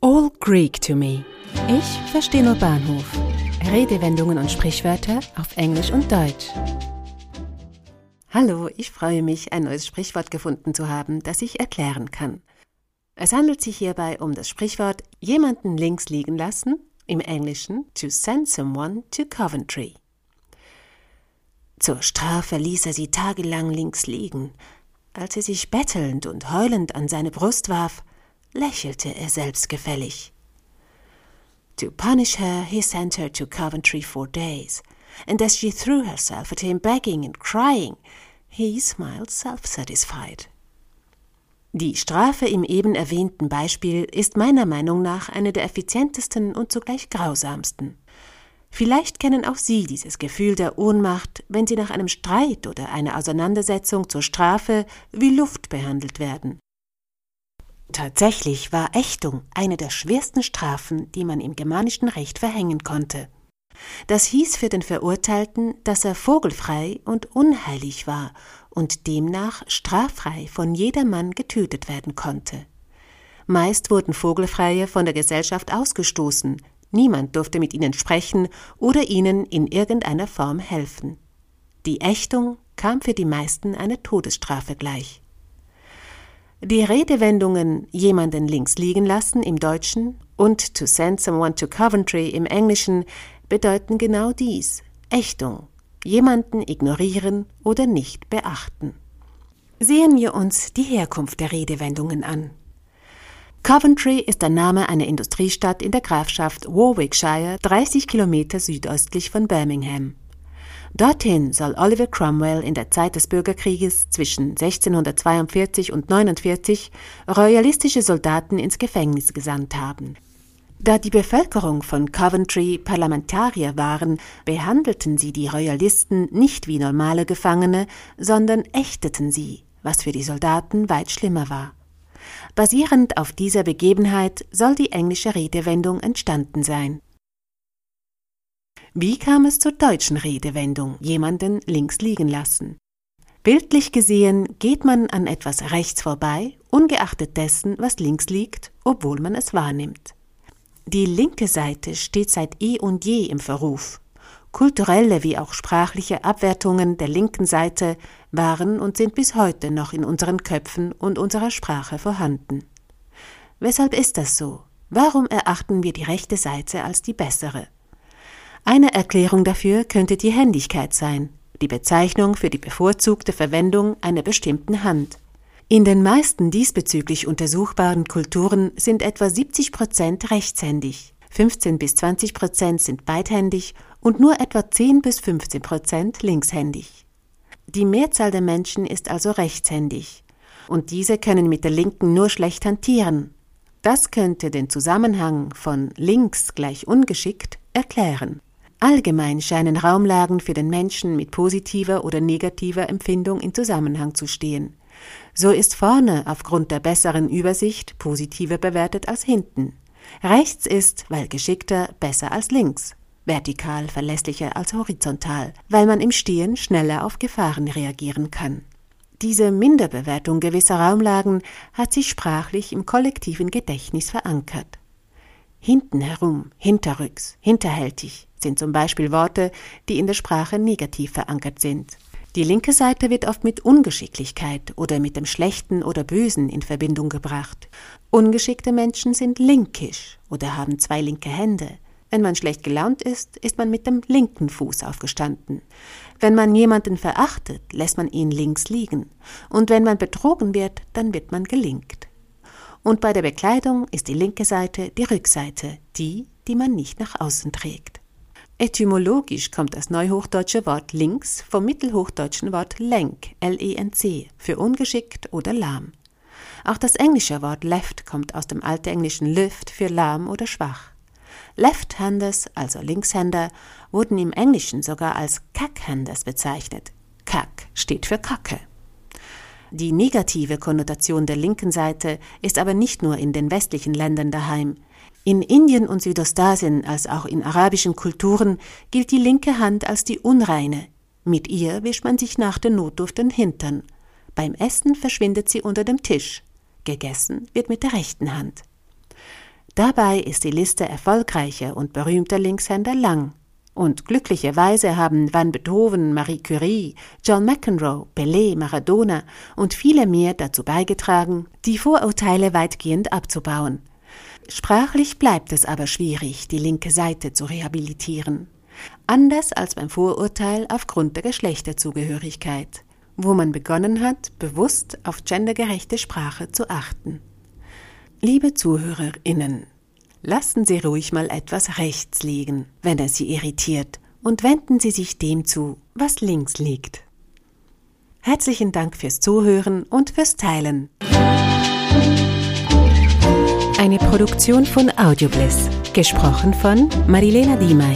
All Greek to me. Ich verstehe nur Bahnhof. Redewendungen und Sprichwörter auf Englisch und Deutsch. Hallo, ich freue mich, ein neues Sprichwort gefunden zu haben, das ich erklären kann. Es handelt sich hierbei um das Sprichwort jemanden links liegen lassen, im Englischen to send someone to Coventry. Zur Strafe ließ er sie tagelang links liegen. Als sie sich bettelnd und heulend an seine Brust warf, lächelte er selbstgefällig. To punish her, he sent her to Coventry for days, and as she threw herself at him begging and crying, he smiled self-satisfied. Die Strafe im eben erwähnten Beispiel ist meiner Meinung nach eine der effizientesten und zugleich grausamsten. Vielleicht kennen auch Sie dieses Gefühl der Ohnmacht, wenn Sie nach einem Streit oder einer Auseinandersetzung zur Strafe wie Luft behandelt werden. Tatsächlich war Ächtung eine der schwersten Strafen, die man im germanischen Recht verhängen konnte. Das hieß für den Verurteilten, dass er vogelfrei und unheilig war und demnach straffrei von jedermann getötet werden konnte. Meist wurden Vogelfreie von der Gesellschaft ausgestoßen, niemand durfte mit ihnen sprechen oder ihnen in irgendeiner Form helfen. Die Ächtung kam für die meisten einer Todesstrafe gleich. Die Redewendungen jemanden links liegen lassen im Deutschen und to send someone to Coventry im Englischen bedeuten genau dies Ächtung, jemanden ignorieren oder nicht beachten. Sehen wir uns die Herkunft der Redewendungen an. Coventry ist der Name einer Industriestadt in der Grafschaft Warwickshire, 30 Kilometer südöstlich von Birmingham. Dorthin soll Oliver Cromwell in der Zeit des Bürgerkrieges zwischen 1642 und 49 royalistische Soldaten ins Gefängnis gesandt haben. Da die Bevölkerung von Coventry Parlamentarier waren, behandelten sie die Royalisten nicht wie normale Gefangene, sondern ächteten sie, was für die Soldaten weit schlimmer war. Basierend auf dieser Begebenheit soll die englische Redewendung entstanden sein. Wie kam es zur deutschen Redewendung jemanden links liegen lassen? Bildlich gesehen geht man an etwas rechts vorbei, ungeachtet dessen, was links liegt, obwohl man es wahrnimmt. Die linke Seite steht seit eh und je im Verruf. Kulturelle wie auch sprachliche Abwertungen der linken Seite waren und sind bis heute noch in unseren Köpfen und unserer Sprache vorhanden. Weshalb ist das so? Warum erachten wir die rechte Seite als die bessere? Eine Erklärung dafür könnte die Händigkeit sein, die Bezeichnung für die bevorzugte Verwendung einer bestimmten Hand. In den meisten diesbezüglich untersuchbaren Kulturen sind etwa 70 Prozent rechtshändig, 15 bis 20 Prozent sind beidhändig und nur etwa 10 bis 15 Prozent linkshändig. Die Mehrzahl der Menschen ist also rechtshändig, und diese können mit der linken nur schlecht hantieren. Das könnte den Zusammenhang von links gleich ungeschickt erklären. Allgemein scheinen Raumlagen für den Menschen mit positiver oder negativer Empfindung in Zusammenhang zu stehen. So ist vorne aufgrund der besseren Übersicht positiver bewertet als hinten. Rechts ist, weil geschickter, besser als links. Vertikal verlässlicher als horizontal, weil man im Stehen schneller auf Gefahren reagieren kann. Diese Minderbewertung gewisser Raumlagen hat sich sprachlich im kollektiven Gedächtnis verankert. Hinten herum, hinterrücks, hinterhältig, sind zum Beispiel Worte, die in der Sprache negativ verankert sind. Die linke Seite wird oft mit Ungeschicklichkeit oder mit dem Schlechten oder Bösen in Verbindung gebracht. Ungeschickte Menschen sind linkisch oder haben zwei linke Hände. Wenn man schlecht gelaunt ist, ist man mit dem linken Fuß aufgestanden. Wenn man jemanden verachtet, lässt man ihn links liegen. Und wenn man betrogen wird, dann wird man gelingt. Und bei der Bekleidung ist die linke Seite die Rückseite, die, die man nicht nach außen trägt. Etymologisch kommt das neuhochdeutsche Wort links vom mittelhochdeutschen Wort lenk, L-E-N-C, für ungeschickt oder lahm. Auch das englische Wort left kommt aus dem altenglischen lift für lahm oder schwach. Left-Handers, also Linkshänder, wurden im Englischen sogar als Cack-Handers bezeichnet. Cack steht für Kacke. Die negative Konnotation der linken Seite ist aber nicht nur in den westlichen Ländern daheim. In Indien und Südostasien als auch in arabischen Kulturen gilt die linke Hand als die unreine. Mit ihr wischt man sich nach der Notdurft den Hintern. Beim Essen verschwindet sie unter dem Tisch. Gegessen wird mit der rechten Hand. Dabei ist die Liste erfolgreicher und berühmter Linkshänder lang. Und glücklicherweise haben Van Beethoven, Marie Curie, John McEnroe, Pelé, Maradona und viele mehr dazu beigetragen, die Vorurteile weitgehend abzubauen. Sprachlich bleibt es aber schwierig, die linke Seite zu rehabilitieren. Anders als beim Vorurteil aufgrund der Geschlechterzugehörigkeit, wo man begonnen hat, bewusst auf gendergerechte Sprache zu achten. Liebe ZuhörerInnen, lassen Sie ruhig mal etwas rechts liegen, wenn es Sie irritiert, und wenden Sie sich dem zu, was links liegt. Herzlichen Dank fürs Zuhören und fürs Teilen. Eine Produktion von Audiobliss, gesprochen von Marilena Diemey.